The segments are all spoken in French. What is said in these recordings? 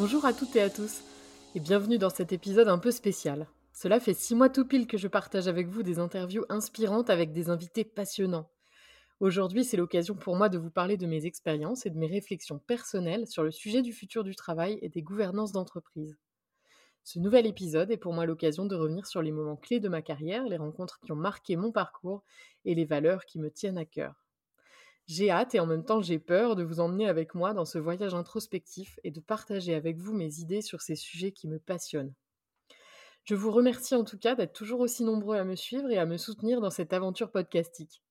Bonjour à toutes et à tous, et bienvenue dans cet épisode un peu spécial. Cela fait six mois tout pile que je partage avec vous des interviews inspirantes avec des invités passionnants. Aujourd'hui, c'est l'occasion pour moi de vous parler de mes expériences et de mes réflexions personnelles sur le sujet du futur du travail et des gouvernances d'entreprise. Ce nouvel épisode est pour moi l'occasion de revenir sur les moments clés de ma carrière, les rencontres qui ont marqué mon parcours et les valeurs qui me tiennent à cœur. J'ai hâte et en même temps j'ai peur de vous emmener avec moi dans ce voyage introspectif et de partager avec vous mes idées sur ces sujets qui me passionnent. Je vous remercie en tout cas d'être toujours aussi nombreux à me suivre et à me soutenir dans cette aventure podcastique.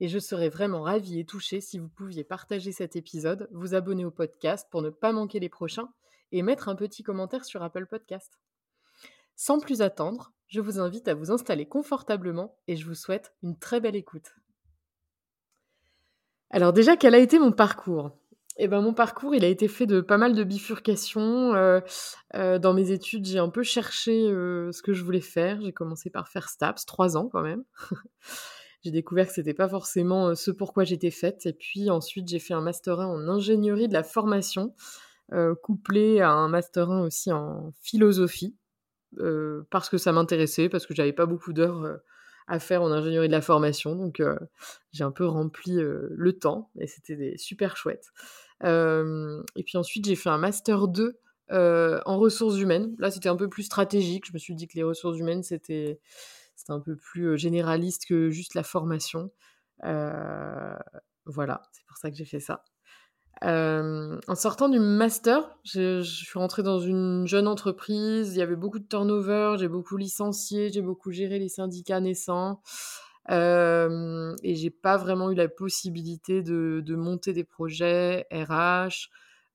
Et je serais vraiment ravie et touchée si vous pouviez partager cet épisode, vous abonner au podcast pour ne pas manquer les prochains et mettre un petit commentaire sur Apple Podcast. Sans plus attendre, je vous invite à vous installer confortablement et je vous souhaite une très belle écoute. Alors déjà, quel a été mon parcours? Eh ben, mon parcours, il a été fait de pas mal de bifurcations. Euh, euh, dans mes études, j'ai un peu cherché euh, ce que je voulais faire. J'ai commencé par faire STAPS, trois ans quand même. j'ai découvert que c'était pas forcément ce pourquoi j'étais faite. Et puis ensuite, j'ai fait un master 1 en ingénierie de la formation. Couplé à un master 1 aussi en philosophie, parce que ça m'intéressait, parce que j'avais pas beaucoup d'heures à faire en ingénierie de la formation, donc j'ai un peu rempli le temps, et c'était super chouette. et puis ensuite, j'ai fait un master 2 en ressources humaines. Là, c'était un peu plus stratégique. Je me suis dit que les ressources humaines, c'était un peu plus généraliste que juste la formation. voilà, c'est pour ça que j'ai fait ça. Euh, en sortant du master, je, suis rentrée dans une jeune entreprise. Il y avait beaucoup de turnover, j'ai beaucoup licencié, j'ai beaucoup géré les syndicats naissants. Euh, et j'ai pas vraiment eu la possibilité de, monter des projets RH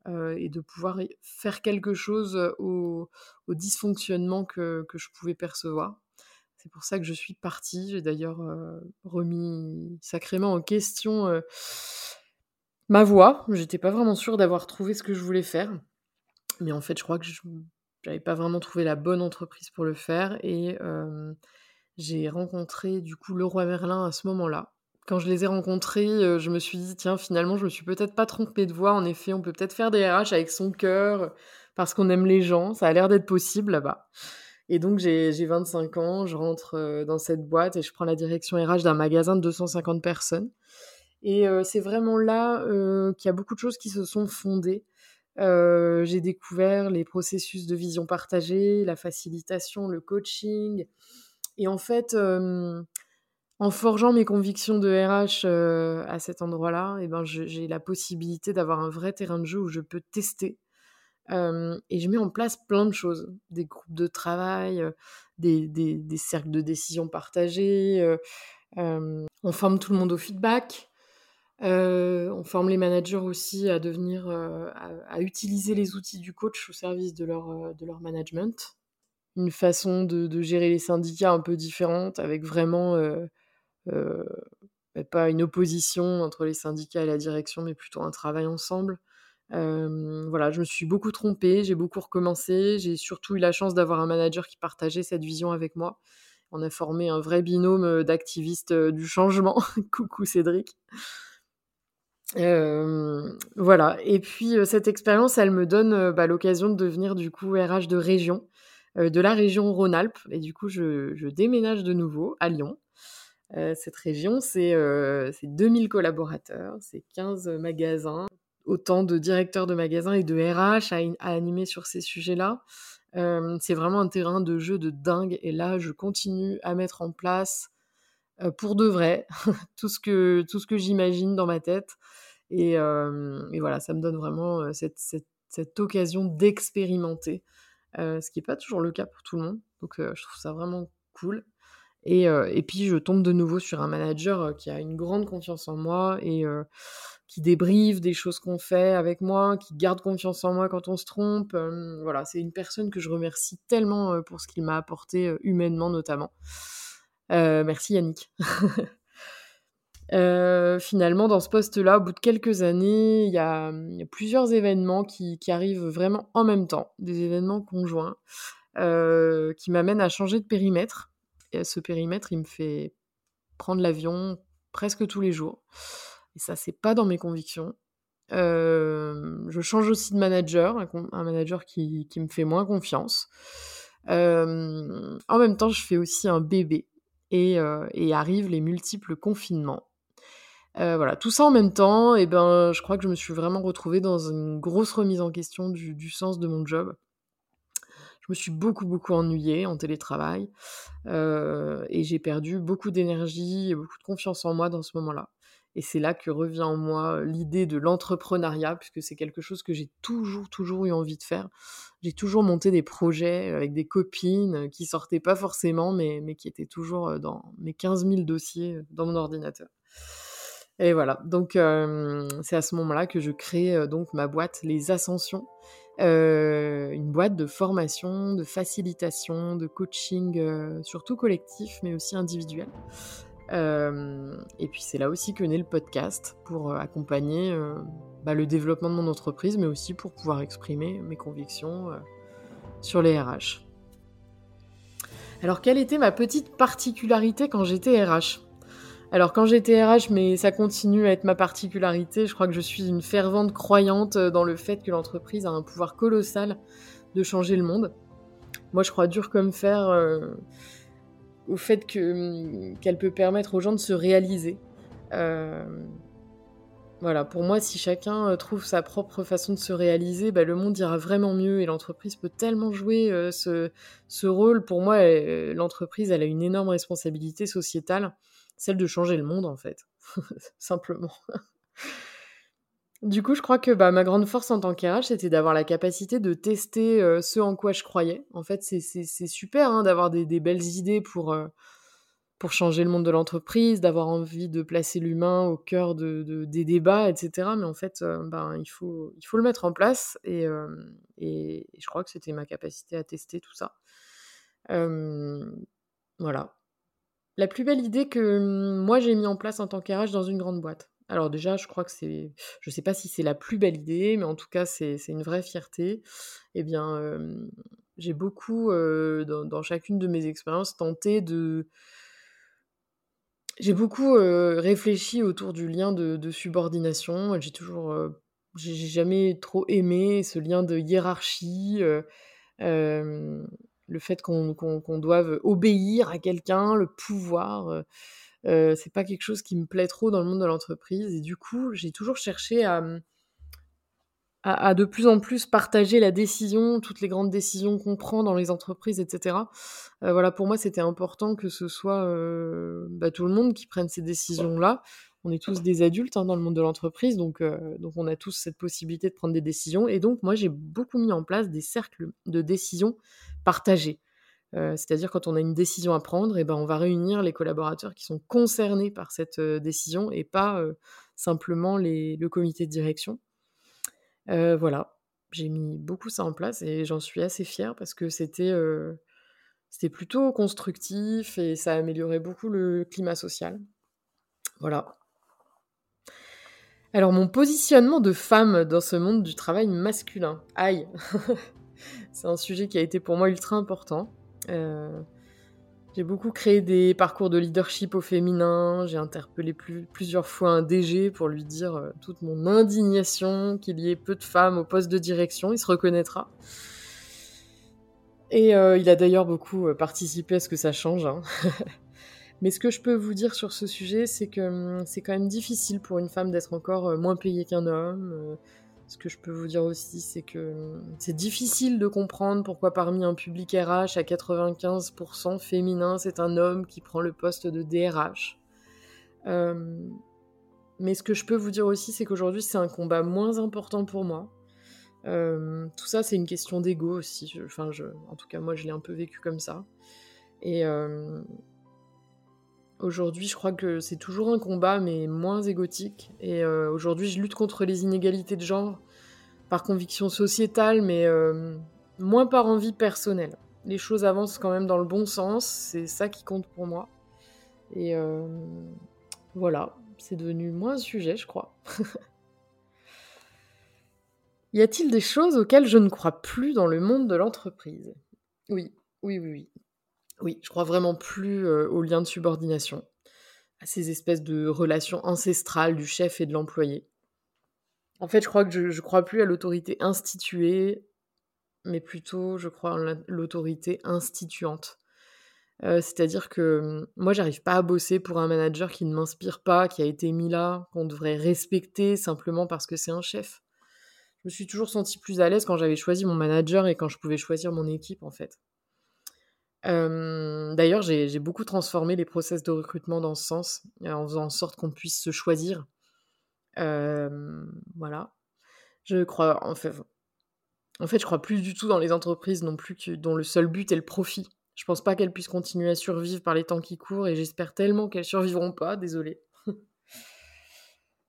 euh, et de pouvoir faire quelque chose au, dysfonctionnement que, que, je pouvais percevoir. C'est pour ça que je suis partie. J'ai d'ailleurs euh, remis sacrément en question ma voix. J'étais pas vraiment sûre d'avoir trouvé ce que je voulais faire. Mais en fait, je crois que je pas vraiment trouvé la bonne entreprise pour le faire. Et j'ai rencontré du coup le roi Merlin à ce moment-là. Quand je les ai rencontrés, je me suis dit, tiens, finalement, je me suis peut-être pas trompée de voix. En effet, on peut peut-être faire des RH avec son cœur, parce qu'on aime les gens. Ça a l'air d'être possible là-bas. Et donc, j'ai 25 ans, je rentre dans cette boîte et je prends la direction RH d'un magasin de 250 personnes. Et c'est vraiment là qu'il y a beaucoup de choses qui se sont fondées. j'ai découvert les processus de vision partagée, la facilitation, le coaching. Et en fait, en forgeant mes convictions de RH à cet endroit-là, eh ben, j'ai la possibilité d'avoir un vrai terrain de jeu où je peux tester. et je mets en place plein de choses, des groupes de travail, des, des, cercles de décision partagés, on forme tout le monde au feedback, euh, on forme les managers aussi à devenir, euh, à, utiliser les outils du coach au service de leur, euh, de leur management. Une façon de, gérer les syndicats un peu différente, avec vraiment bah, pas une opposition entre les syndicats et la direction, mais plutôt un travail ensemble. voilà, je me suis beaucoup trompée, j'ai beaucoup recommencé, j'ai surtout eu la chance d'avoir un manager qui partageait cette vision avec moi. On a formé un vrai binôme d'activistes du changement. Coucou Cédric voilà. Et puis cette expérience, elle me donne bah, l'occasion de devenir du coup RH de région, de la région Rhône-Alpes. Et du coup, je, déménage de nouveau à Lyon. cette région, c'est 2000 collaborateurs, c'est 15 magasins, autant de directeurs de magasins et de RH à, à animer sur ces sujets-là. c'est vraiment un terrain de jeu de dingue. Et là, je continue à mettre en place pour de vrai tout ce que, tout ce que j'imagine dans ma tête. Et, voilà, ça me donne vraiment cette, cette, occasion d'expérimenter, ce qui n'est pas toujours le cas pour tout le monde. Donc je trouve ça vraiment cool. Et, et, puis je tombe de nouveau sur un manager qui a une grande confiance en moi et qui débriefe des choses qu'on fait avec moi, qui garde confiance en moi quand on se trompe. voilà, c'est une personne que je remercie tellement pour ce qu'il m'a apporté humainement notamment. Merci Yannick. finalement, dans ce poste-là, au bout de quelques années, il y, a, plusieurs événements qui, arrivent vraiment en même temps, des événements conjoints, qui m'amènent à changer de périmètre. Et ce périmètre, il me fait prendre l'avion presque tous les jours. Et ça, c'est pas dans mes convictions. je change aussi de manager, un, manager qui, me fait moins confiance. en même temps, je fais aussi un bébé et, et arrivent les multiples confinements. voilà, tout ça en même temps, et ben, je crois que je me suis vraiment retrouvée dans une grosse remise en question du, du sens de mon job. Je me suis beaucoup, beaucoup ennuyée en télétravail et j'ai perdu beaucoup d'énergie et beaucoup de confiance en moi dans ce moment-là. Et c'est là que revient en moi l'idée de l'entrepreneuriat, puisque c'est quelque chose que j'ai toujours, toujours eu envie de faire. J'ai toujours monté des projets avec des copines qui sortaient pas forcément, mais, mais qui étaient toujours dans mes 15 000 dossiers dans mon ordinateur. Et voilà, donc c'est à ce moment-là que je crée donc ma boîte Les Ascensions, une boîte de formation, de facilitation, de coaching, surtout collectif, mais aussi individuel. Et puis c'est là aussi que naît le podcast pour accompagner bah, le développement de mon entreprise, mais aussi pour pouvoir exprimer mes convictions sur les RH. Alors quelle était ma petite particularité quand j'étais RH alors quand j'étais RH, mais ça continue à être ma particularité, je crois que je suis une fervente croyante dans le fait que l'entreprise a un pouvoir colossal de changer le monde. Moi je crois dur comme fer euh, au fait hum, qu'elle peut permettre aux gens de se réaliser. Euh, voilà, pour moi, si chacun euh, trouve sa propre façon de se réaliser, bah, le monde ira vraiment mieux et l'entreprise peut tellement jouer ce, ce, rôle. Pour moi, l'entreprise, elle a une énorme responsabilité sociétale celle de changer le monde en fait, simplement. Du coup, je crois que bah, ma grande force en tant qu'RH, c'était d'avoir la capacité de tester euh, ce en quoi je croyais. En fait, c'est super hein, d'avoir des, belles idées pour, euh, pour changer le monde de l'entreprise, d'avoir envie de placer l'humain au cœur de, des débats, etc. Mais en fait, euh, ben, il, faut, le mettre en place et, je crois que c'était ma capacité à tester tout ça. voilà. La plus belle idée que moi j'ai mis en place en tant qu'RH dans une grande boîte. Alors déjà, je crois que c'est, je sais pas si c'est la plus belle idée, mais en tout cas c'est une vraie fierté. Eh bien, j'ai beaucoup dans, chacune de mes expériences tenté de, j'ai beaucoup réfléchi autour du lien de, subordination. J'ai toujours, j'ai jamais trop aimé ce lien de hiérarchie le fait qu'on doive obéir à quelqu'un, le pouvoir, euh, euh, c'est pas quelque chose qui me plaît trop dans le monde de l'entreprise. Et du coup, j'ai toujours cherché à, à, de plus en plus partager la décision, toutes les grandes décisions qu'on prend dans les entreprises, etc. Euh, voilà, pour moi, c'était important que ce soit bah, tout le monde qui prenne ces décisions-là. On est tous des adultes hein, dans le monde de l'entreprise, donc, donc on a tous cette possibilité de prendre des décisions. Et donc, moi, j'ai beaucoup mis en place des cercles de décision partagé. Euh, c'est-à-dire quand on a une décision à prendre, et eh ben on va réunir les collaborateurs qui sont concernés par cette euh, décision et pas euh, simplement le comité de direction. voilà, j'ai mis beaucoup ça en place et j'en suis assez fière parce que c'était c'était plutôt constructif et ça a amélioré beaucoup le climat social. Voilà. Alors mon positionnement de femme dans ce monde du travail masculin. Aïe c'est un sujet qui a été pour moi ultra important. Euh, j'ai beaucoup créé des parcours de leadership au féminin. J'ai interpellé plusieurs fois un DG pour lui dire euh, toute mon indignation qu'il y ait peu de femmes au poste de direction. Il se reconnaîtra. Et euh, il a d'ailleurs beaucoup participé à ce que ça change. Hein. Mais ce que je peux vous dire sur ce sujet, c'est que hum, c'est quand même difficile pour une femme d'être encore moins payée qu'un homme ce que je peux vous dire aussi, c'est que c'est difficile de comprendre pourquoi parmi un public RH à 95% féminin, c'est un homme qui prend le poste de DRH. Euh, mais ce que je peux vous dire aussi, c'est qu'aujourd'hui, c'est un combat moins important pour moi. Euh, tout ça, c'est une question d'ego aussi. enfin, en tout cas, moi, je l'ai un peu vécu comme ça. Et, Aujourd'hui, je crois que c'est toujours un combat, mais moins égotique. Et euh, aujourd'hui, je lutte contre les inégalités de genre par conviction sociétale, mais euh, moins par envie personnelle. Les choses avancent quand même dans le bon sens, c'est ça qui compte pour moi. Et euh, voilà, c'est devenu moins un sujet, je crois. y a-t-il des choses auxquelles je ne crois plus dans le monde de l'entreprise? Oui, oui, oui, oui. Oui, je crois vraiment plus euh, aux liens de subordination, à ces espèces de relations ancestrales du chef et de l'employé. En fait, je crois que je, crois plus à l'autorité instituée, mais plutôt, je crois en l'autorité instituante. Euh, c'est-à-dire que moi, j'arrive pas à bosser pour un manager qui ne m'inspire pas, qui a été mis là, qu'on devrait respecter simplement parce que c'est un chef. Je me suis toujours sentie plus à l'aise quand j'avais choisi mon manager et quand je pouvais choisir mon équipe, en fait. Euh, d'ailleurs, j'ai beaucoup transformé les process de recrutement dans ce sens, en faisant en sorte qu'on puisse se choisir. Euh, voilà. Je crois, en fait, je crois plus du tout dans les entreprises non plus que, dont le seul but est le profit. Je pense pas qu'elles puissent continuer à survivre par les temps qui courent et j'espère tellement qu'elles survivront pas, désolé.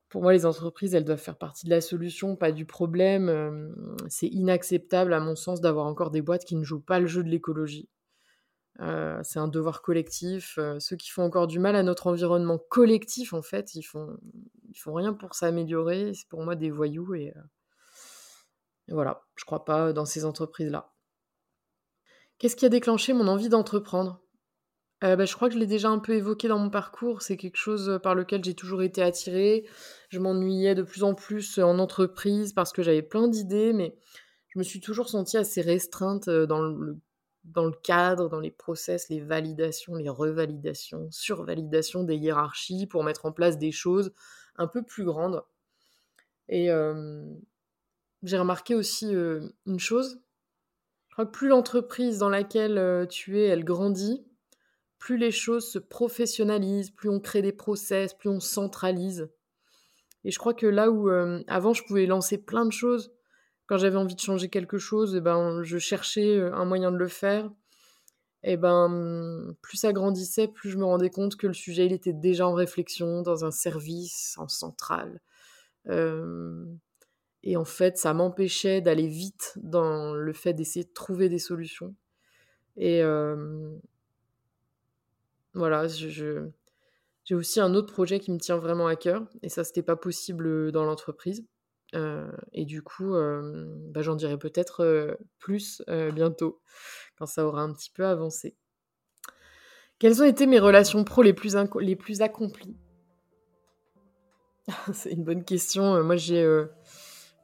Pour moi, les entreprises, elles doivent faire partie de la solution, pas du problème. Euh, c'est inacceptable, à mon sens, d'avoir encore des boîtes qui ne jouent pas le jeu de l'écologie. Euh, c'est un devoir collectif. Euh, ceux qui font encore du mal à notre environnement collectif, en fait, ils font, ils font rien pour s'améliorer. C'est pour moi des voyous et, et voilà. Je crois pas dans ces entreprises-là. Qu'est-ce qui a déclenché mon envie d'entreprendre? Euh, bah, Je crois que je l'ai déjà un peu évoqué dans mon parcours. C'est quelque chose par lequel j'ai toujours été attirée. Je m'ennuyais de plus en plus en entreprise parce que j'avais plein d'idées, mais je me suis toujours sentie assez restreinte dans le, dans le cadre, dans les process, les validations, les revalidations, survalidations des hiérarchies pour mettre en place des choses un peu plus grandes. Et j'ai remarqué aussi une chose, je crois que plus l'entreprise dans laquelle tu es, elle grandit, plus les choses se professionnalisent, plus on crée des process, plus on centralise. Et je crois que là où avant je pouvais lancer plein de choses, quand j'avais envie de changer quelque chose, et eh ben, je cherchais euh, un moyen de le faire. Et eh ben, plus ça grandissait, plus je me rendais compte que le sujet il était déjà en réflexion dans un service, en centrale. Et en fait, ça m'empêchait d'aller vite dans le fait d'essayer de trouver des solutions. Et voilà, je, j'ai aussi un autre projet qui me tient vraiment à cœur. Et ça, c'était pas possible dans l'entreprise. Et du coup, bah, j'en dirai peut-être plus bientôt, quand ça aura un petit peu avancé. Quelles ont été mes relations pro les plus, les plus accomplies? C'est une bonne question. Moi, j'ai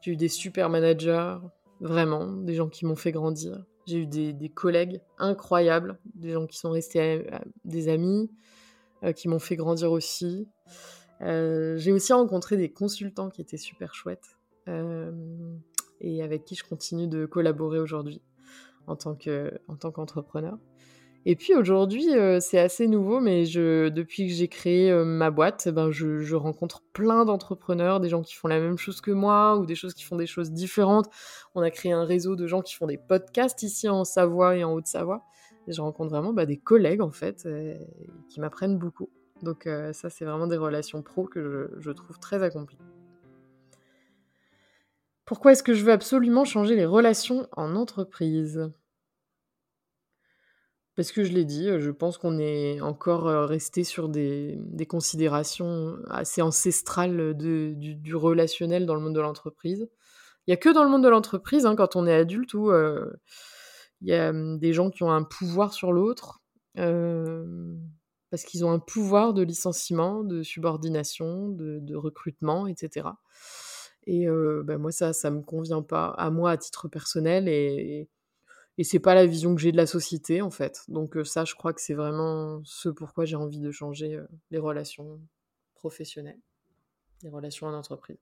eu des super managers, vraiment, des gens qui m'ont fait grandir. J'ai eu des, collègues incroyables, des gens qui sont restés des amis, euh, qui m'ont fait grandir aussi. Euh, j'ai aussi rencontré des consultants qui étaient super chouettes euh, et avec qui je continue de collaborer aujourd'hui en tant qu'entrepreneur. Et puis aujourd'hui, euh, c'est assez nouveau, mais depuis que j'ai créé euh, ma boîte, ben je, rencontre plein d'entrepreneurs, des gens qui font la même chose que moi ou des choses qui font des choses différentes. On a créé un réseau de gens qui font des podcasts ici en Savoie et en Haute-Savoie. Je rencontre vraiment bah, des collègues en fait euh, qui m'apprennent beaucoup. Donc ça, c'est vraiment des relations pro que je trouve très accomplies. Pourquoi est-ce que je veux absolument changer les relations en entreprise? Parce que je l'ai dit, je pense qu'on est encore resté sur des, considérations assez ancestrales du, relationnel dans le monde de l'entreprise. Il n'y a que dans le monde de l'entreprise, hein, quand on est adulte, où il y a des gens qui ont un pouvoir sur l'autre, parce qu'ils ont un pouvoir de licenciement, de subordination, de, recrutement, etc. Et ben moi, ça, ça me convient pas à moi à titre personnel et et c'est pas la vision que j'ai de la société en fait. Donc ça, je crois que c'est vraiment ce pourquoi j'ai envie de changer les relations professionnelles, les relations en entreprise.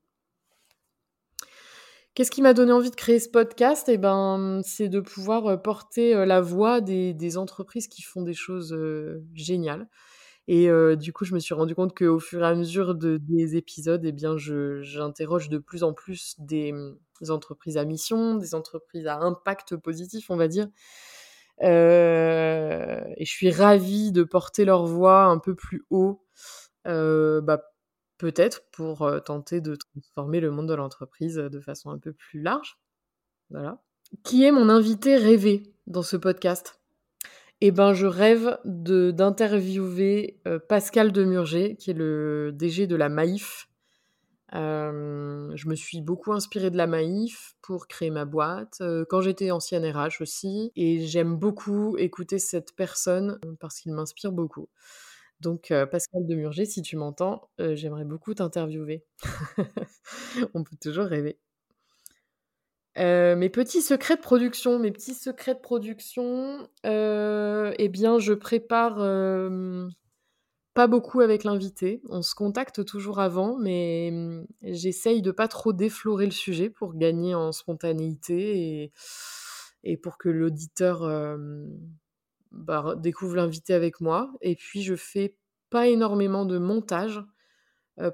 Qu'est-ce qui m'a donné envie de créer ce podcast? Eh ben, c'est de pouvoir porter la voix des, entreprises qui font des choses géniales. Et du coup, je me suis rendu compte qu'au fur et à mesure de, des épisodes, eh bien, j'interroge de plus en plus des, mmh, entreprises à mission, des entreprises à impact positif, on va dire, et je suis ravie de porter leur voix un peu plus haut, bah, peut-être pour tenter de transformer le monde de l'entreprise de façon un peu plus large. Voilà. Qui est mon invité rêvé dans ce podcast? Eh ben, je rêve d'interviewer Pascal Demurger, qui est le DG de la Maïf. je me suis beaucoup inspirée de la Maïf pour créer ma boîte, quand j'étais ancienne RH aussi, et j'aime beaucoup écouter cette personne parce qu'il m'inspire beaucoup. Donc, Pascal Demurger, si tu m'entends, j'aimerais beaucoup t'interviewer. On peut toujours rêver. Mes petits secrets de production, mes petits secrets de production, eh bien, je prépare pas beaucoup avec l'invité. On se contacte toujours avant, mais mmh, j'essaye de pas trop déflorer le sujet pour gagner en spontanéité et, pour que l'auditeur bah, découvre l'invité avec moi. Et puis, je fais pas énormément de montage.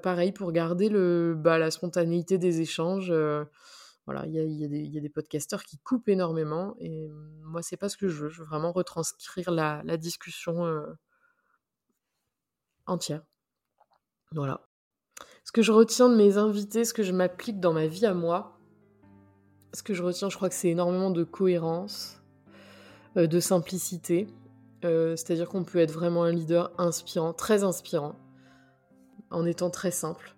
pareil, pour garder bah, la spontanéité des échanges. Voilà, il y a, des podcasteurs qui coupent énormément. Et moi, c'est pas ce que je veux. Je veux vraiment retranscrire la, la discussion entière. Voilà. Ce que je retiens de mes invités, ce que je m'applique dans ma vie à moi, ce que je retiens, je crois que c'est énormément de cohérence, de simplicité. C'est-à-dire qu'on peut être vraiment un leader inspirant, très inspirant, en étant très simple,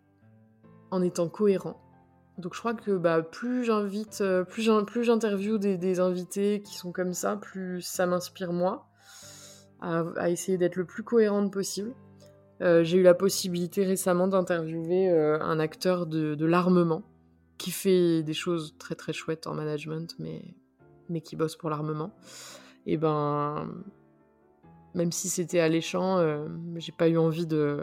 en étant cohérent. Donc je crois que bah, plus j'invite, plus j'interviewe des, invités qui sont comme ça, plus ça m'inspire moi à, essayer d'être le plus cohérente possible. J'ai eu la possibilité récemment d'interviewer un acteur de, l'armement qui fait des choses très très chouettes en management, mais, mais qui bosse pour l'armement. Et ben, même si c'était alléchant, euh, j'ai pas eu envie de.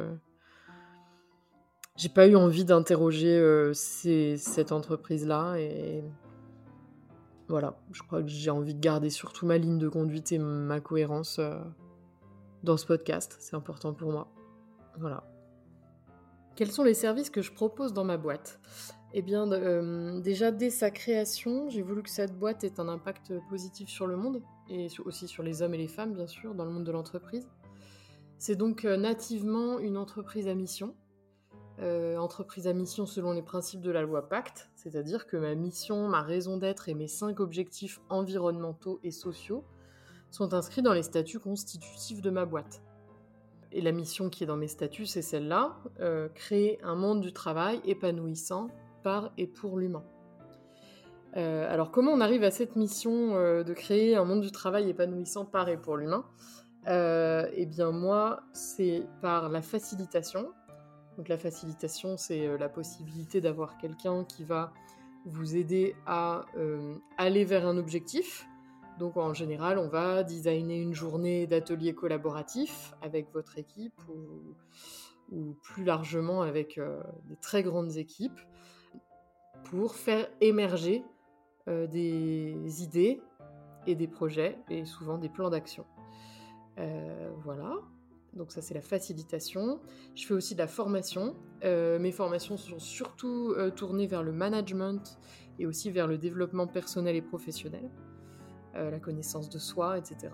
J'ai pas eu envie d'interroger euh, cette entreprise-là et voilà, je crois que j'ai envie de garder surtout ma ligne de conduite et ma cohérence euh, dans ce podcast. C'est important pour moi. Voilà. Quels sont les services que je propose dans ma boîte? Eh bien, déjà dès sa création, j'ai voulu que cette boîte ait un impact positif sur le monde et aussi sur les hommes et les femmes, bien sûr, dans le monde de l'entreprise. C'est donc euh, nativement une entreprise à mission. Euh, entreprise à mission selon les principes de la loi Pacte, c'est-à-dire que ma mission, ma raison d'être et mes cinq objectifs environnementaux et sociaux sont inscrits dans les statuts constitutifs de ma boîte. Et la mission qui est dans mes statuts, c'est celle-là, euh, créer un monde du travail épanouissant par et pour l'humain. Euh, alors comment on arrive à cette mission de créer un monde du travail épanouissant par et pour l'humain? Eh bien moi, c'est par la facilitation. Donc la facilitation, c'est la possibilité d'avoir quelqu'un qui va vous aider à aller vers un objectif. Donc en général, on va designer une journée d'atelier collaboratif avec votre équipe ou plus largement avec des très grandes équipes pour faire émerger euh, des idées et des projets et souvent des plans d'action. Euh, voilà, donc ça c'est la facilitation. Je fais aussi de la formation. Euh, mes formations sont surtout tournées vers le management et aussi vers le développement personnel et professionnel, la connaissance de soi, etc.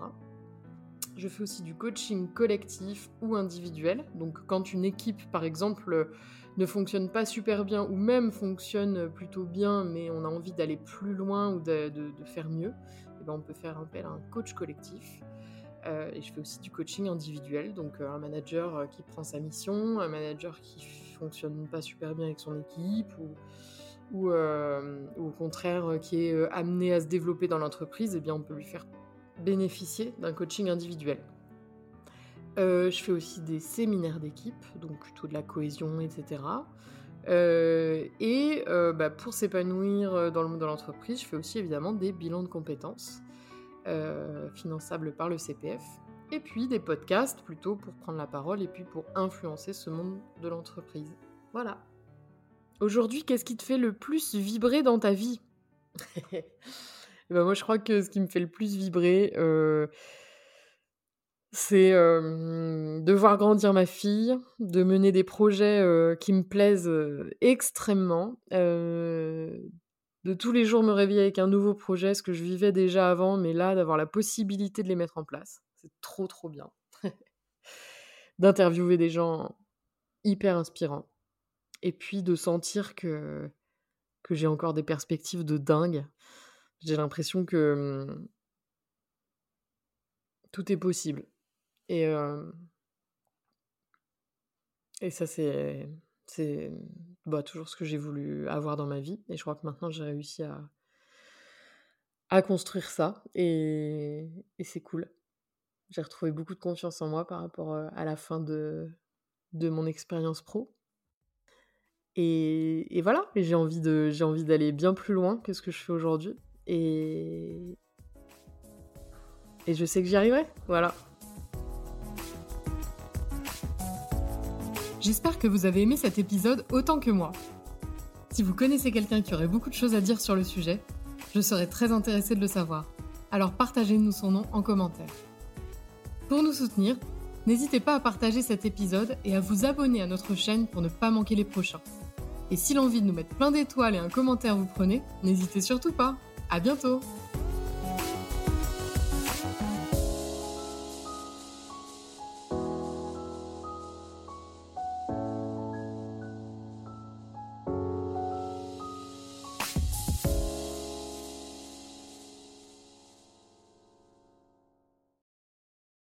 Je fais aussi du coaching collectif ou individuel. Donc quand une équipe, par exemple, ne fonctionne pas super bien ou même fonctionne plutôt bien mais on a envie d'aller plus loin ou de, faire mieux, eh ben on peut faire appel à un coach collectif. Euh, et je fais aussi du coaching individuel, donc euh, un manager euh, qui prend sa mission, un manager qui fonctionne pas super bien avec son équipe ou, au contraire qui est amené à se développer dans l'entreprise, eh bien on peut lui faire bénéficier d'un coaching individuel. Je fais aussi des séminaires d'équipe, donc plutôt de la cohésion, etc. Et bah, pour s'épanouir dans le monde de l'entreprise, je fais aussi évidemment des bilans de compétences finançables par le CPF. Et puis des podcasts plutôt pour prendre la parole et puis pour influencer ce monde de l'entreprise. Voilà. Aujourd'hui, qu'est-ce qui te fait le plus vibrer dans ta vie? Ben Moi, je crois que ce qui me fait le plus vibrer, c'est, de voir grandir ma fille, de mener des projets, qui me plaisent, extrêmement, de tous les jours me réveiller avec un nouveau projet, ce que je vivais déjà avant, mais là, d'avoir la possibilité de les mettre en place. C'est trop, trop bien. D'interviewer des gens hyper inspirants. Et puis de sentir que, que j'ai encore des perspectives de dingue. J'ai l'impression que mmh, tout est possible. Et, et ça, c'est c'est bah, toujours ce que j'ai voulu avoir dans ma vie. Et je crois que maintenant, j'ai réussi à, à construire ça. Et, et c'est cool. J'ai retrouvé beaucoup de confiance en moi par rapport à la fin de, de mon expérience pro. Et, et voilà, j'ai envie, de, j'ai envie d'aller bien plus loin que ce que je fais aujourd'hui. Et, et je sais que j'y arriverai. Voilà. J'espère que vous avez aimé cet épisode autant que moi. Si vous connaissez quelqu'un qui aurait beaucoup de choses à dire sur le sujet, je serais très intéressée de le savoir. Alors partagez-nous son nom en commentaire. Pour nous soutenir, n'hésitez pas à partager cet épisode et à vous abonner à notre chaîne pour ne pas manquer les prochains. Et si l'envie de nous mettre plein d'étoiles et un commentaire vous prenez, n'hésitez surtout pas. À bientôt!